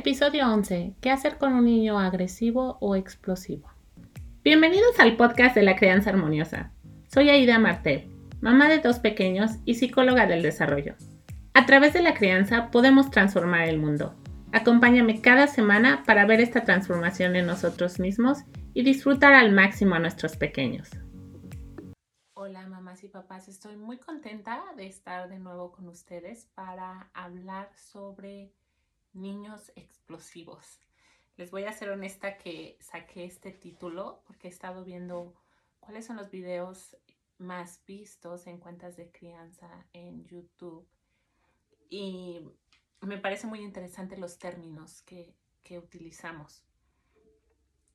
Episodio 11. ¿Qué hacer con un niño agresivo o explosivo? Bienvenidos al podcast de la crianza armoniosa. Soy Aida Martel, mamá de dos pequeños y psicóloga del desarrollo. A través de la crianza podemos transformar el mundo. Acompáñame cada semana para ver esta transformación en nosotros mismos y disfrutar al máximo a nuestros pequeños. Hola mamás y papás, estoy muy contenta de estar de nuevo con ustedes para hablar sobre niños explosivos. Les voy a ser honesta que saqué este título porque he estado viendo cuáles son los videos más vistos en cuentas de crianza en YouTube y me parece muy interesante los términos que, utilizamos.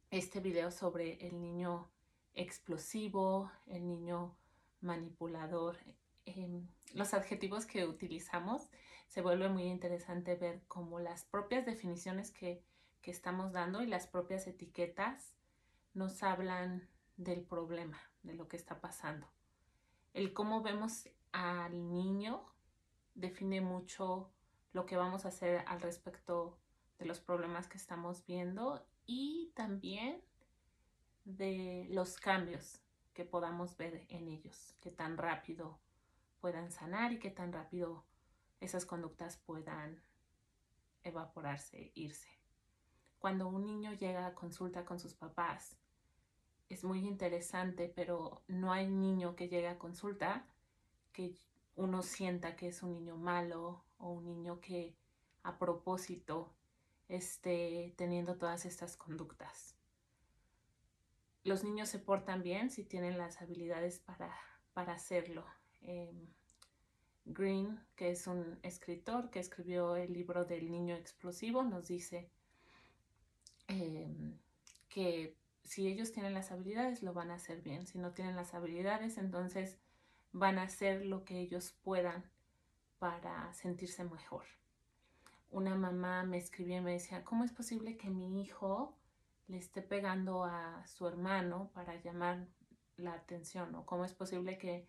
Este video sobre el niño explosivo, el niño manipulador, em, los adjetivos que utilizamos, se vuelve muy interesante ver cómo las propias definiciones que, que estamos dando y las propias etiquetas nos hablan del problema, de lo que está pasando. El cómo vemos al niño define mucho lo que vamos a hacer al respecto de los problemas que estamos viendo y también de los cambios que podamos ver en ellos, que tan rápido puedan sanar y que tan rápido esas conductas puedan evaporarse, irse. Cuando un niño llega a consulta con sus papás, es muy interesante, pero no hay niño que llegue a consulta que uno sienta que es un niño malo o un niño que a propósito esté teniendo todas estas conductas. Los niños se portan bien si tienen las habilidades para, para hacerlo. Em, Green, que es un escritor que escribió el libro del niño explosivo, nos dice em, que si ellos tienen las habilidades, lo van a hacer bien. Si no tienen las habilidades, entonces van a hacer lo que ellos puedan para sentirse mejor. Una mamá me escribió y me decía, ¿cómo es posible que mi hijo le esté pegando a su hermano para llamar la atención? ¿O cómo es posible que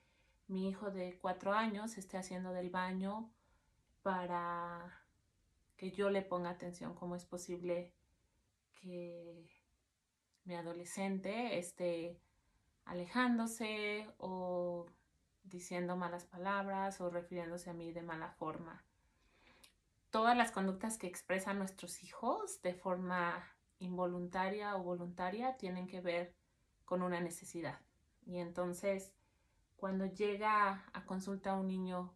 mi hijo de cuatro años esté haciendo del baño para que yo le ponga atención? ¿Cómo es posible que mi adolescente esté alejándose o diciendo malas palabras o refiriéndose a mí de mala forma. Todas las conductas que expresan nuestros hijos de forma involuntaria o voluntaria tienen que ver con una necesidad. Y entonces, cuando llega a consulta un niño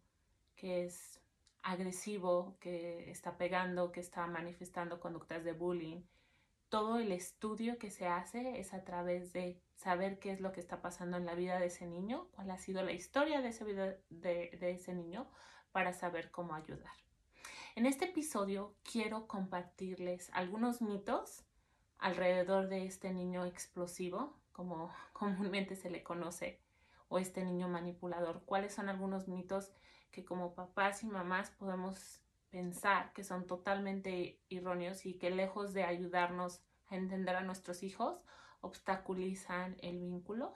que es agresivo, que está pegando, que está manifestando conductas de bullying, todo el estudio que se hace es a través de saber qué es lo que está pasando en la vida de ese niño, cuál ha sido la historia de ese, de, de ese niño, para saber cómo ayudar. En este episodio quiero compartirles algunos mitos alrededor de este niño explosivo, como comúnmente se le conoce, o este niño manipulador. ¿Cuáles son algunos mitos que como papás y mamás podemos pensar que son totalmente erróneos y que lejos de ayudarnos a entender a nuestros hijos, obstaculizan el vínculo.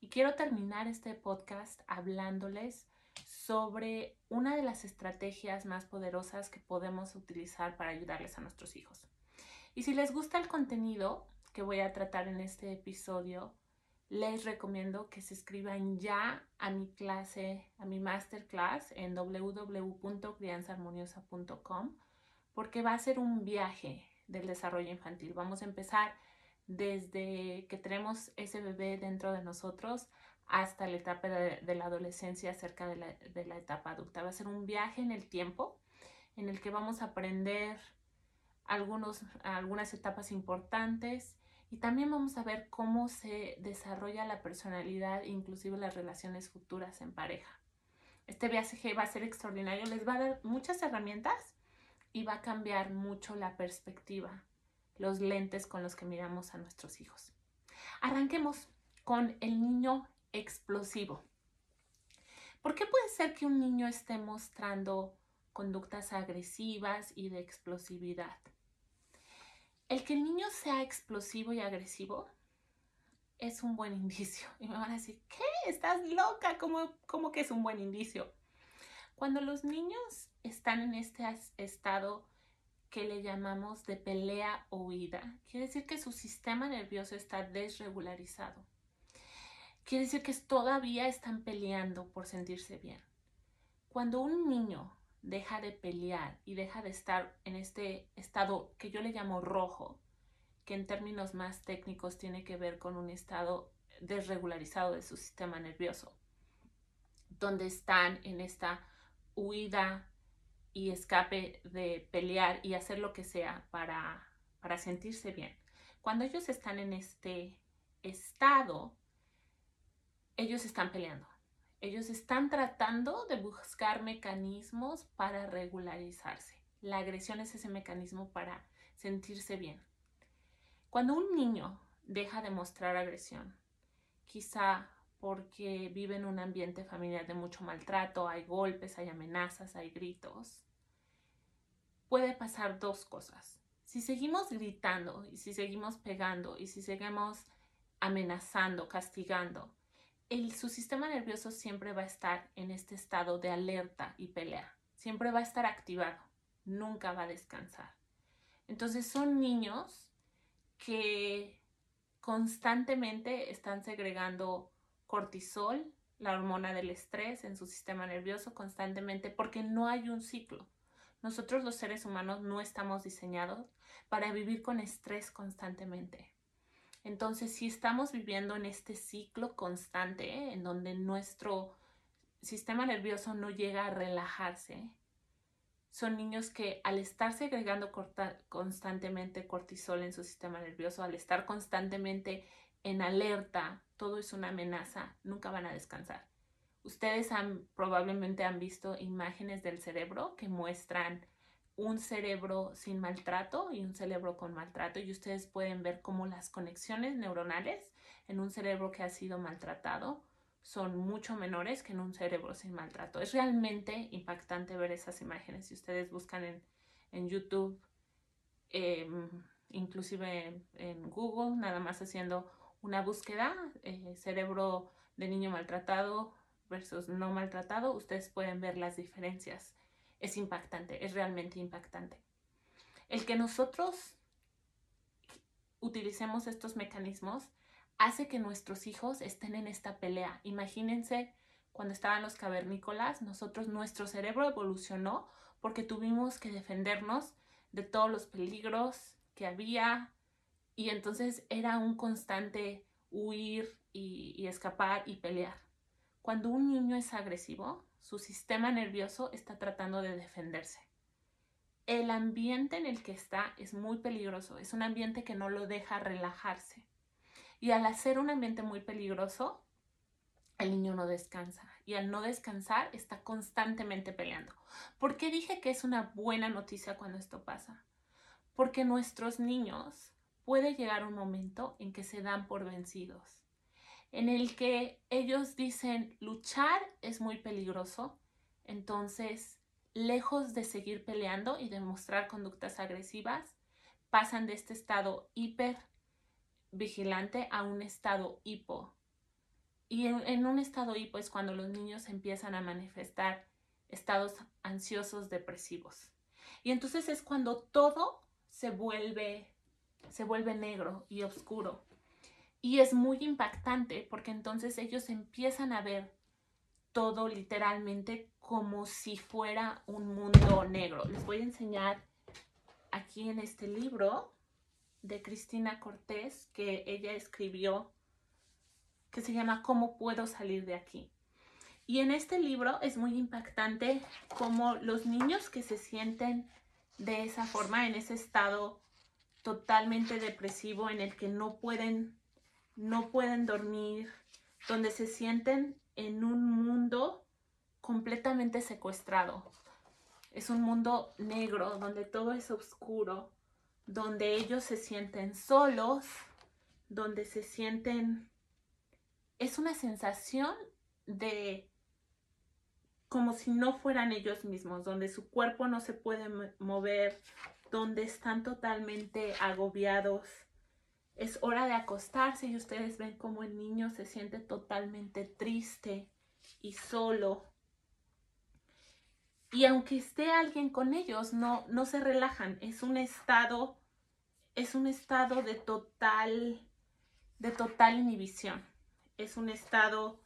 Y quiero terminar este podcast hablándoles sobre una de las estrategias más poderosas que podemos utilizar para ayudarles a nuestros hijos. Y si les gusta el contenido que voy a tratar en este episodio, les recomiendo que se escriban ya a mi clase, a mi masterclass en www.crianzaharmoniosa.com porque va a ser un viaje del desarrollo infantil. Vamos a empezar desde que tenemos ese bebé dentro de nosotros hasta la etapa de, la adolescencia, cerca de la, de la etapa adulta. Va a ser un viaje en el tiempo en el que vamos a aprender algunas etapas importantes y también vamos a ver cómo se desarrolla la personalidad, inclusive las relaciones futuras en pareja. Este viaje va a ser extraordinario, les va a dar muchas herramientas y va a cambiar mucho la perspectiva, los lentes con los que miramos a nuestros hijos. Arranquemos con el niño explosivo. ¿Por qué puede ser que un niño esté mostrando conductas agresivas y de explosividad? El que el niño sea explosivo y agresivo es un buen indicio. Y me van a decir, ¿qué? ¿Estás loca? ¿Cómo, que es un buen indicio? Cuando los niños están en este estado que le llamamos de pelea o huida. Quiere decir que su sistema nervioso está desregularizado. Quiere decir que todavía están peleando por sentirse bien. Cuando un niño deja de pelear y deja de estar en este estado que yo le llamo rojo, que en términos más técnicos tiene que ver con un estado desregularizado de su sistema nervioso, donde están en esta huida y escape de pelear y hacer lo que sea para, para sentirse bien. Cuando ellos están en este estado, ellos están peleando. Ellos están tratando de buscar mecanismos para regularizarse. La agresión es ese mecanismo para sentirse bien. Cuando un niño deja de mostrar agresión, quizá porque vive en un ambiente familiar de mucho maltrato, hay golpes, hay amenazas, hay gritos, puede pasar dos cosas. Si seguimos gritando y si seguimos pegando y si seguimos amenazando, castigando, el, su sistema nervioso siempre va a estar en este estado de alerta y pelea. Siempre va a estar activado, nunca va a descansar. Entonces son niños que constantemente están segregando cortisol, la hormona del estrés en su sistema nervioso constantemente porque no hay un ciclo. Nosotros los seres humanos no estamos diseñados para vivir con estrés constantemente. Entonces, si estamos viviendo en este ciclo constante, ¿eh? en donde nuestro sistema nervioso no llega a relajarse, son niños que al estar segregando constantemente cortisol en su sistema nervioso, al estar constantemente en alerta, todo es una amenaza, nunca van a descansar. Ustedes han, probablemente han visto imágenes del cerebro que muestran un cerebro sin maltrato y un cerebro con maltrato y ustedes pueden ver cómo las conexiones neuronales en un cerebro que ha sido maltratado son mucho menores que en un cerebro sin maltrato. Es realmente impactante ver esas imágenes. Si ustedes buscan en, YouTube, em, inclusive en Google, nada más haciendo una búsqueda, eh, cerebro de niño maltratado versus no maltratado, ustedes pueden ver las diferencias. Es impactante, es realmente impactante. El que nosotros utilicemos estos mecanismos hace que nuestros hijos estén en esta pelea. Imagínense cuando estaban los cavernícolas, nosotros, nuestro cerebro evolucionó porque tuvimos que defendernos de todos los peligros que había y entonces era un constante huir y, y escapar y pelear. Cuando un niño es agresivo, su sistema nervioso está tratando de defenderse. El ambiente en el que está es muy peligroso, es un ambiente que no lo deja relajarse. Y al hacer un ambiente muy peligroso, el niño no descansa y al no descansar está constantemente peleando. ¿Por qué dije que es una buena noticia cuando esto pasa? Porque nuestros niños puede llegar un momento en que se dan por vencidos en el que ellos dicen luchar es muy peligroso, entonces lejos de seguir peleando y demostrar conductas agresivas, pasan de este estado hiper vigilante a un estado hipo. Y en, un estado hipo es cuando los niños empiezan a manifestar estados ansiosos depresivos. Y entonces es cuando todo se vuelve se vuelve negro y oscuro. Y es muy impactante porque entonces ellos empiezan a ver todo literalmente como si fuera un mundo negro. Les voy a enseñar aquí en este libro de Cristina Cortés que ella escribió que se llama ¿Cómo puedo salir de aquí? Y en este libro es muy impactante como los niños que se sienten de esa forma, en ese estado totalmente depresivo en el que no pueden no pueden dormir, donde se sienten en un mundo completamente secuestrado. Es un mundo negro, donde todo es oscuro, donde ellos se sienten solos, donde se sienten... Es una sensación de como si no fueran ellos mismos, donde su cuerpo no se puede mover, donde están totalmente agobiados, es hora de acostarse y ustedes ven cómo el niño se siente totalmente triste y solo. y aunque esté alguien con ellos, no, no se relajan. Es un estado, es un estado de total, de total inhibición. Es un estado,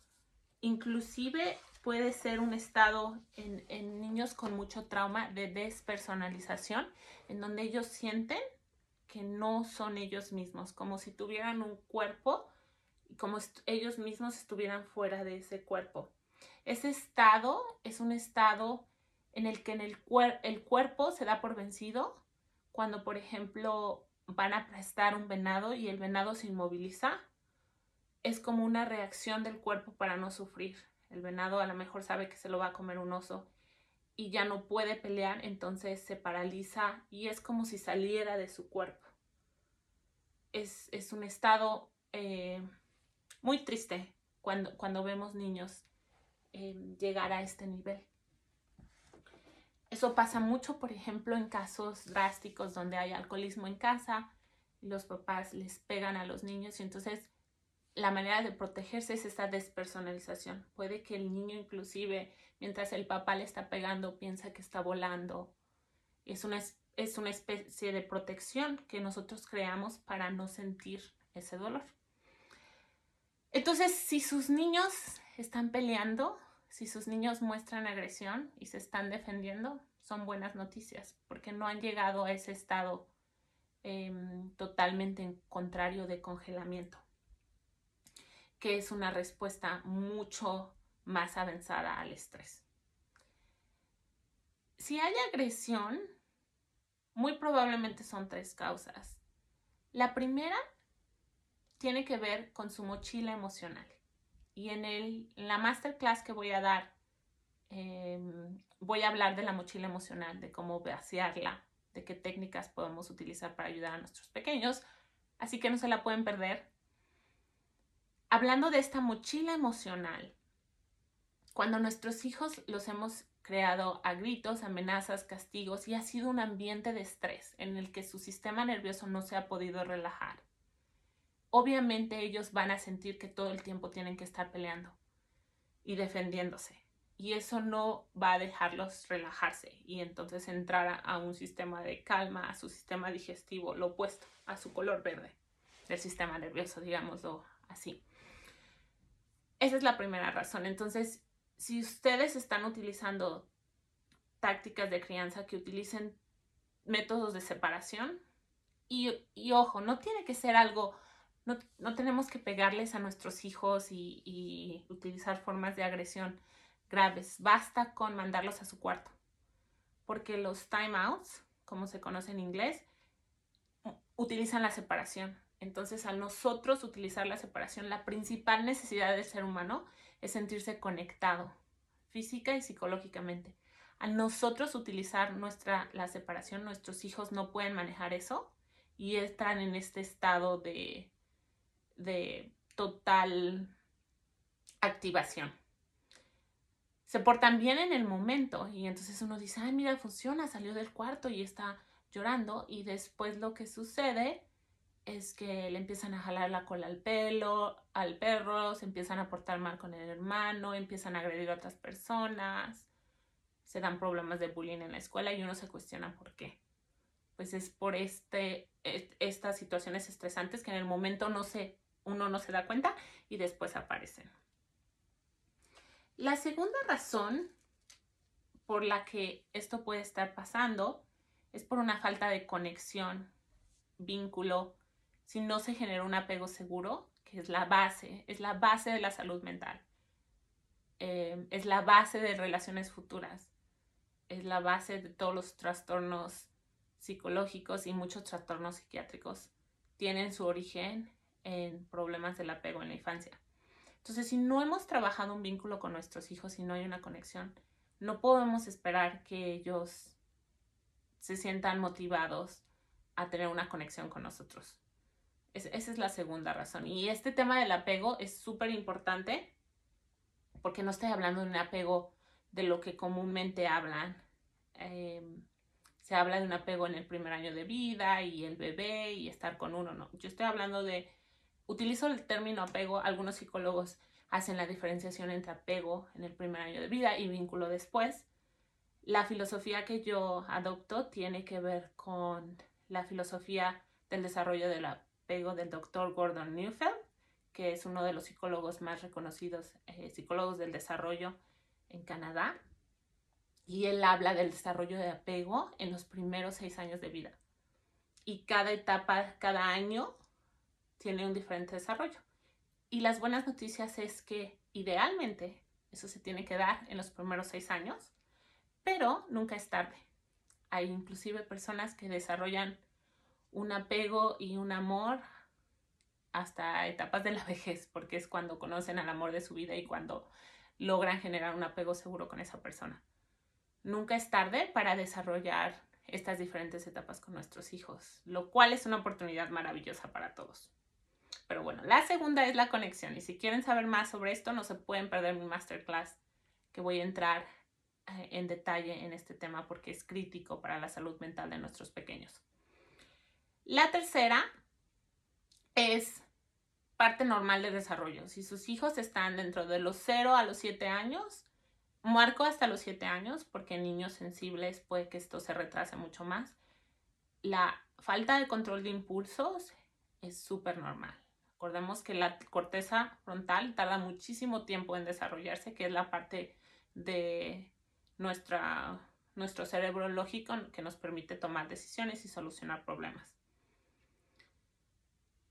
inclusive puede ser un estado en, en niños con mucho trauma de despersonalización, en donde ellos sienten que no son ellos mismos, como si tuvieran un cuerpo y como ellos mismos estuvieran fuera de ese cuerpo. Ese estado es un estado en el que en el, el cuerpo se da por vencido cuando, por ejemplo, van a aplastar un venado y el venado se inmoviliza. Es como una reacción del cuerpo para no sufrir. El venado a lo mejor sabe que se lo va a comer un oso y ya no puede pelear, entonces se paraliza y es como si saliera de su cuerpo. Es, un estado eh, muy triste cuando, cuando vemos niños eh, llegar a este nivel. Eso pasa mucho, por ejemplo, en casos drásticos donde hay alcoholismo en casa los papás les pegan a los niños y entonces la manera de protegerse es esta despersonalización. Puede que el niño inclusive, mientras el papá le está pegando, piensa que está volando. Es una, es una especie de protección que nosotros creamos para no sentir ese dolor. Entonces, si sus niños están peleando, si sus niños muestran agresión y se están defendiendo, son buenas noticias, porque no han llegado a ese estado em, totalmente contrario de congelamiento, que es una respuesta mucho más avanzada al estrés. Si hay agresión, muy probablemente son tres causas. La primera tiene que ver con su mochila emocional. Y en, el, la masterclass que voy a dar, em, voy a hablar de la mochila emocional, de cómo vaciarla, de qué técnicas podemos utilizar para ayudar a nuestros pequeños. Así que no se la pueden perder. Hablando de esta mochila emocional, cuando nuestros hijos los hemos creado a gritos, amenazas, castigos y ha sido un ambiente de estrés en el que su sistema nervioso no se ha podido relajar obviamente ellos van a sentir que todo el tiempo tienen que estar peleando y defendiéndose. Y eso no va a dejarlos relajarse y entonces entrar a, un sistema de calma, a su sistema digestivo, lo opuesto a su color verde del sistema nervioso, digámoslo así. Esa es la primera razón. Entonces, si ustedes están utilizando tácticas de crianza que utilicen métodos de separación, y, y ojo, no tiene que ser algo no, tenemos que pegarles a nuestros hijos y, utilizar formas de agresión graves. Basta con mandarlos a su cuarto. Porque los timeouts, como se conoce en inglés, utilizan la separación. Entonces, al nosotros utilizar la separación, la principal necesidad del ser humano es sentirse conectado, física y psicológicamente. Al nosotros utilizar nuestra, la separación, nuestros hijos no pueden manejar eso y están en este estado de, de total activación. Se portan bien en el momento y entonces uno dice, ay, mira, funciona, salió del cuarto y está llorando y después lo que sucede es que le empiezan a jalar la cola al pelo, al perro, se empiezan a portar mal con el hermano, empiezan a agredir a otras personas, se dan problemas de bullying en la escuela y uno se cuestiona por qué. Pues es por este, estas situaciones estresantes que en el momento no se uno no se da cuenta y después aparecen. La segunda razón por la que esto puede estar pasando es por una falta de conexión, vínculo, si no se genera un apego seguro, que es la base, es la base de la salud mental, eh, es la base de relaciones futuras, es la base de todos los trastornos psicológicos y muchos trastornos psiquiátricos. Tienen su origen en problemas del apego en la infancia. Entonces, si no hemos trabajado un vínculo con nuestros hijos y no hay una conexión, no podemos esperar que ellos se sientan motivados a tener una conexión con nosotros. Esa es la segunda razón. Y este tema del apego es súper importante porque no estoy hablando de un apego de lo que comúnmente hablan. Em, se habla de un apego en el primer año de vida y el bebé y estar con uno, no. Yo estoy hablando de Utilizo el término apego, algunos psicólogos hacen la diferenciación entre apego en el primer año de vida y vínculo después. La filosofía que yo adopto tiene que ver con la filosofía del desarrollo del apego del doctor Gordon Neufeld, que es uno de los psicólogos más reconocidos, eh, psicólogos del desarrollo en Canadá. Y él habla del desarrollo de apego en los primeros seis años de vida. Y cada etapa, cada año, tiene un diferente desarrollo. Y las buenas noticias es que idealmente eso se tiene que dar en los primeros seis años, pero nunca es tarde. Hay inclusive personas que desarrollan un apego y un amor hasta etapas de la vejez, porque es cuando conocen al amor de su vida y cuando logran generar un apego seguro con esa persona. Nunca es tarde para desarrollar estas diferentes etapas con nuestros hijos, lo cual es una oportunidad maravillosa para todos. Pero bueno, la segunda es la conexión y si quieren saber más sobre esto no se pueden perder mi masterclass que voy a entrar eh, en detalle en este tema porque es crítico para la salud mental de nuestros pequeños. La tercera es parte normal de desarrollo. Si sus hijos están dentro de los 0 a los 7 años, marco hasta los 7 años, porque en niños sensibles puede que esto se retrase mucho más. La falta de control de impulsos es súper normal. Recordemos que la corteza frontal tarda muchísimo tiempo en desarrollarse, que es la parte de nuestro cerebro lógico que nos permite tomar decisiones y solucionar problemas.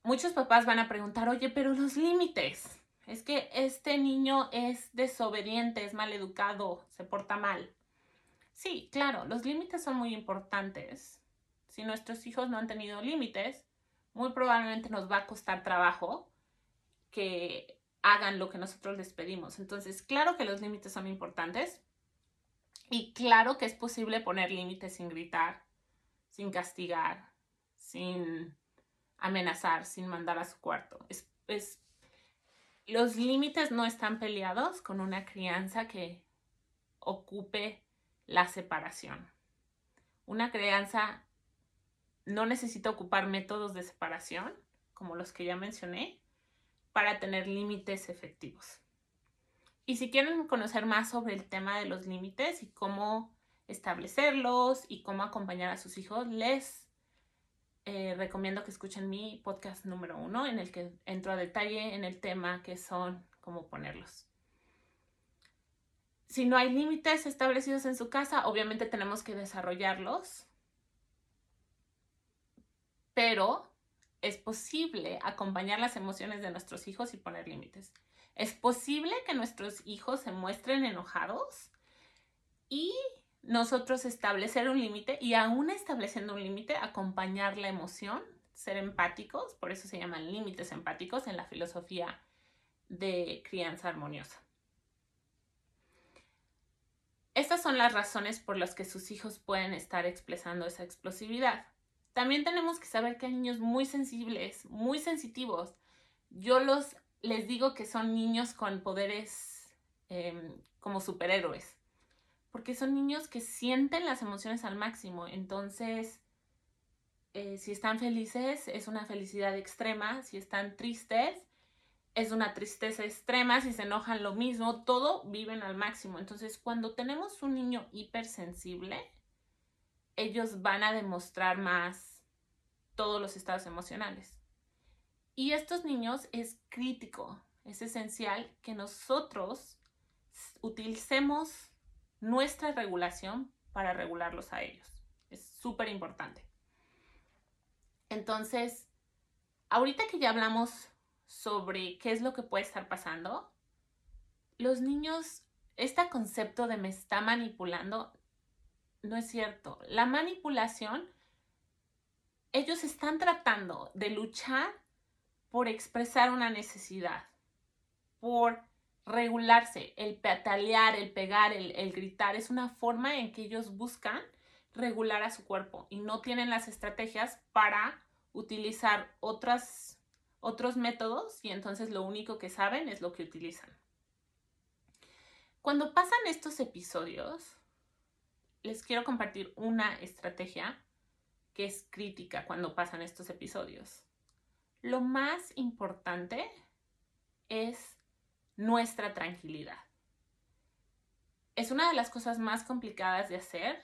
Muchos papás van a preguntar, oye, pero los límites. Es que este niño es desobediente, es mal educado, se porta mal. Sí, claro, los límites son muy importantes. Si nuestros hijos no han tenido límites, muy probablemente nos va a costar trabajo que hagan lo que nosotros les pedimos. Entonces, claro que los límites son importantes y claro que es posible poner límites sin gritar, sin castigar, sin amenazar, sin mandar a su cuarto. Es, es los límites no están peleados con una crianza que ocupe la separación. Una crianza no necesita ocupar métodos de separación, como los que ya mencioné, para tener límites efectivos. Y si quieren conocer más sobre el tema de los límites y cómo establecerlos y cómo acompañar a sus hijos, les eh, recomiendo que escuchen mi podcast número uno, en el que entro a detalle en el tema que son cómo ponerlos. Si no hay límites establecidos en su casa, obviamente tenemos que desarrollarlos, pero es posible acompañar las emociones de nuestros hijos y poner límites. Es posible que nuestros hijos se muestren enojados y nosotros establecer un límite y aún estableciendo un límite, acompañar la emoción, ser empáticos, por eso se llaman límites empáticos en la filosofía de crianza armoniosa. Estas son las razones por las que sus hijos pueden estar expresando esa explosividad. También tenemos que saber que hay niños muy sensibles, muy sensitivos. Yo los les digo que son niños con poderes em, como superhéroes porque son niños que sienten las emociones al máximo. Entonces, eh, si están felices, es una felicidad extrema. Si están tristes, es una tristeza extrema. Si se enojan, lo mismo. Todo viven al máximo. Entonces, cuando tenemos un niño hipersensible, ellos van a demostrar más todos los estados emocionales. Y estos niños es crítico, es esencial que nosotros utilicemos nuestra regulación para regularlos a ellos. Es súper importante. Entonces, ahorita que ya hablamos sobre qué es lo que puede estar pasando, los niños, este concepto de me está manipulando, no es cierto. La manipulación, ellos están tratando de luchar por expresar una necesidad, por regularse, el patalear, el pegar, el, gritar, es una forma en que ellos buscan regular a su cuerpo y no tienen las estrategias para utilizar otros métodos y entonces lo único que saben es lo que utilizan. Cuando pasan estos episodios, les quiero compartir una estrategia que es crítica cuando pasan estos episodios. Lo más importante es nuestra tranquilidad. es una de las cosas más complicadas de hacer,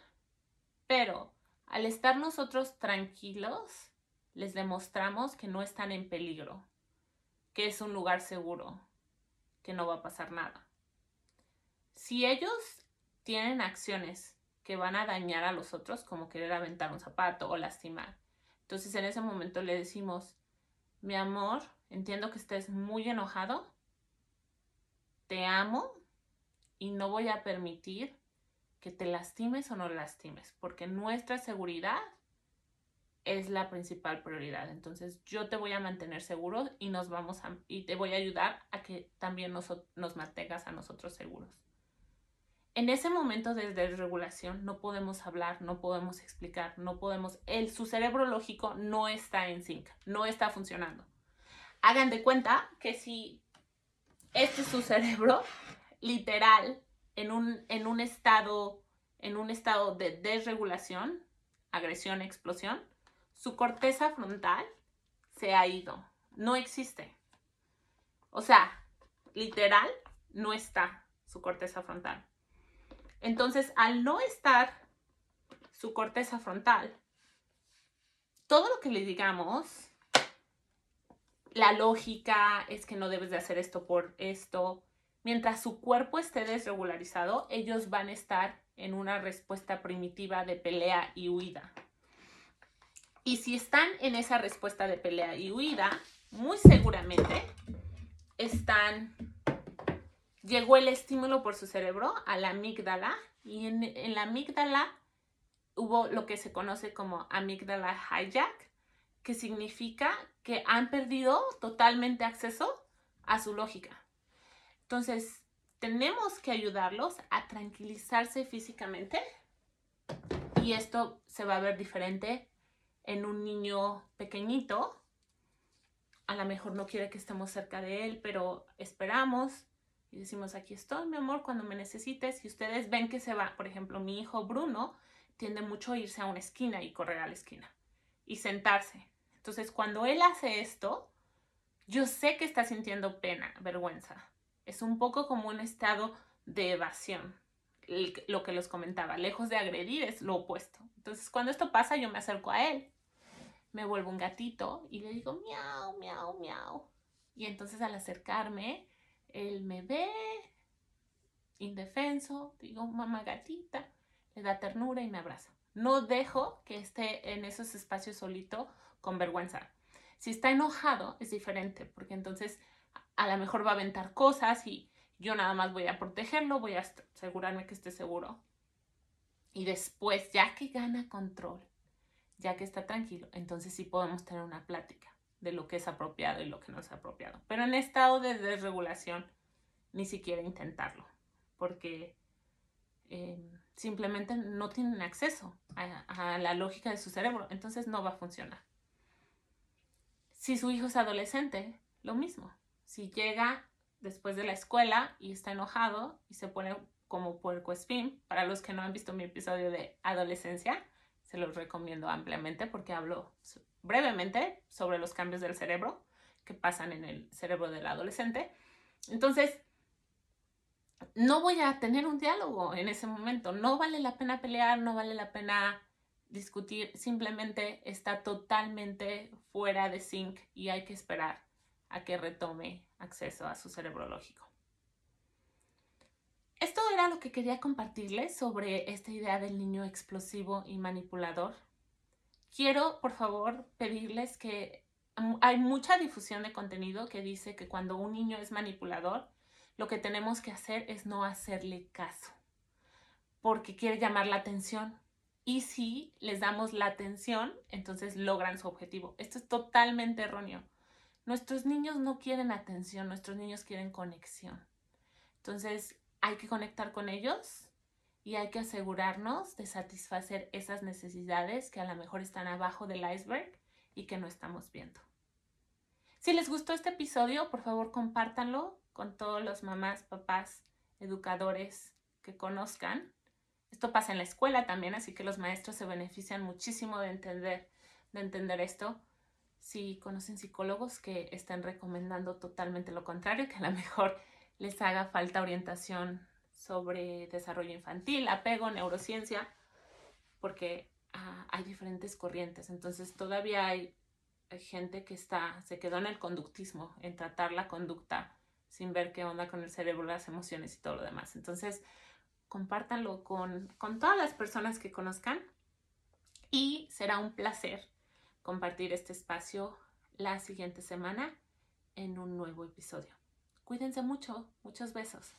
pero al estar nosotros tranquilos, les demostramos que no están en peligro, que es un lugar seguro, que no va a pasar nada. Si ellos tienen acciones que van a dañar a los otros, como querer aventar un zapato o lastimar, entonces en ese momento le decimos, mi amor, entiendo que estés muy enojado, te amo y no voy a permitir que te lastimes o no lastimes, porque nuestra seguridad es la principal prioridad. Entonces yo te voy a mantener seguro y nos vamos a, y te voy a ayudar a que también nos, nos mantengas a nosotros seguros. En ese momento de desregulación no podemos hablar, no podemos explicar, no podemos, su cerebro lógico no está en sync, no está funcionando. Hagan de cuenta que si este es su cerebro, literal, en un, en un estado, en un estado de desregulación, agresión, explosión, su corteza frontal se ha ido, no existe. O sea, literal, no está su corteza frontal. Entonces, al no estar su corteza frontal, todo lo que le digamos, la lógica es que no debes de hacer esto por esto, mientras su cuerpo esté desregularizado, ellos van a estar en una respuesta primitiva de pelea y huida. Y si están en esa respuesta de pelea y huida, muy seguramente están llegó el estímulo por su cerebro a la amígdala y en, la amígdala hubo lo que se conoce como amígdala hijack, que significa que han perdido totalmente acceso a su lógica. Entonces, tenemos que ayudarlos a tranquilizarse físicamente y esto se va a ver diferente en un niño pequeñito. A lo mejor no quiere que estemos cerca de él, pero esperamos y decimos, aquí estoy, mi amor, cuando me necesites. Y ustedes ven que se va, por ejemplo, mi hijo Bruno tiende mucho a irse a una esquina y correr a la esquina y sentarse. Entonces, cuando él hace esto, yo sé que está sintiendo pena, vergüenza. Es un poco como un estado de evasión, lo que les comentaba. Lejos de agredir es lo opuesto. Entonces, cuando esto pasa, yo me acerco a él, me vuelvo un gatito y le digo miau, miau, miau. Y entonces al acercarme, él me ve indefenso, digo, mamá gatita, le da ternura y me abraza. No dejo que esté en esos espacios solito con vergüenza. Si está enojado es diferente, porque entonces a lo mejor va a aventar cosas y yo nada más voy a protegerlo, voy a asegurarme que esté seguro. Y después, ya que gana control, ya que está tranquilo, entonces sí podemos tener una plática de lo que es apropiado y lo que no es apropiado. Pero en estado de desregulación, ni siquiera intentarlo, porque em, simplemente no tienen acceso a, a la lógica de su cerebro, entonces no va a funcionar. Si su hijo es adolescente, lo mismo. Si llega después de la escuela y está enojado y se pone como puerco espín, para los que no han visto mi episodio de adolescencia, se los recomiendo ampliamente porque hablo brevemente sobre los cambios del cerebro que pasan en el cerebro del adolescente. Entonces, no voy a tener un diálogo en ese momento. No vale la pena pelear, no vale la pena discutir. Simplemente está totalmente fuera de sync y hay que esperar a que retome acceso a su cerebro lógico. Esto era lo que quería compartirles sobre esta idea del niño explosivo y manipulador quiero, por favor, pedirles que hay mucha difusión de contenido que dice que cuando un niño es manipulador, lo que tenemos que hacer es no hacerle caso, porque quiere llamar la atención. Y si les damos la atención, entonces logran su objetivo. Esto es totalmente erróneo. Nuestros niños no quieren atención, nuestros niños quieren conexión. Entonces hay que conectar con ellos y hay que asegurarnos de satisfacer esas necesidades que a lo mejor están abajo del iceberg y que no estamos viendo. Si les gustó este episodio, por favor compártanlo con todos los mamás, papás, educadores que conozcan. Esto pasa en la escuela también, así que los maestros se benefician muchísimo de entender, de entender esto. Si conocen psicólogos que estén recomendando totalmente lo contrario, que a lo mejor les haga falta orientación sobre desarrollo infantil, apego, neurociencia, porque ah, hay diferentes corrientes. Entonces todavía hay, gente que está, se quedó en el conductismo, en tratar la conducta sin ver qué onda con el cerebro, las emociones y todo lo demás. Entonces, compártanlo con, con todas las personas que conozcan y será un placer compartir este espacio la siguiente semana en un nuevo episodio. Cuídense mucho, muchos besos.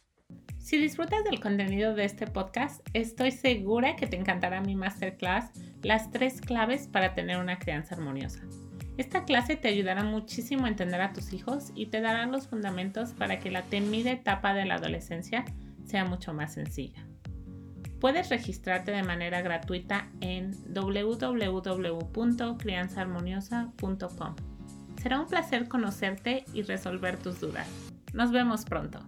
Si disfrutas del contenido de este podcast, estoy segura que te encantará mi masterclass Las tres claves para tener una crianza armoniosa. Esta clase te ayudará muchísimo a entender a tus hijos y te dará los fundamentos para que la temida etapa de la adolescencia sea mucho más sencilla. Puedes registrarte de manera gratuita en www.crianzaharmoniosa.com. Será un placer conocerte y resolver tus dudas. Nos vemos pronto.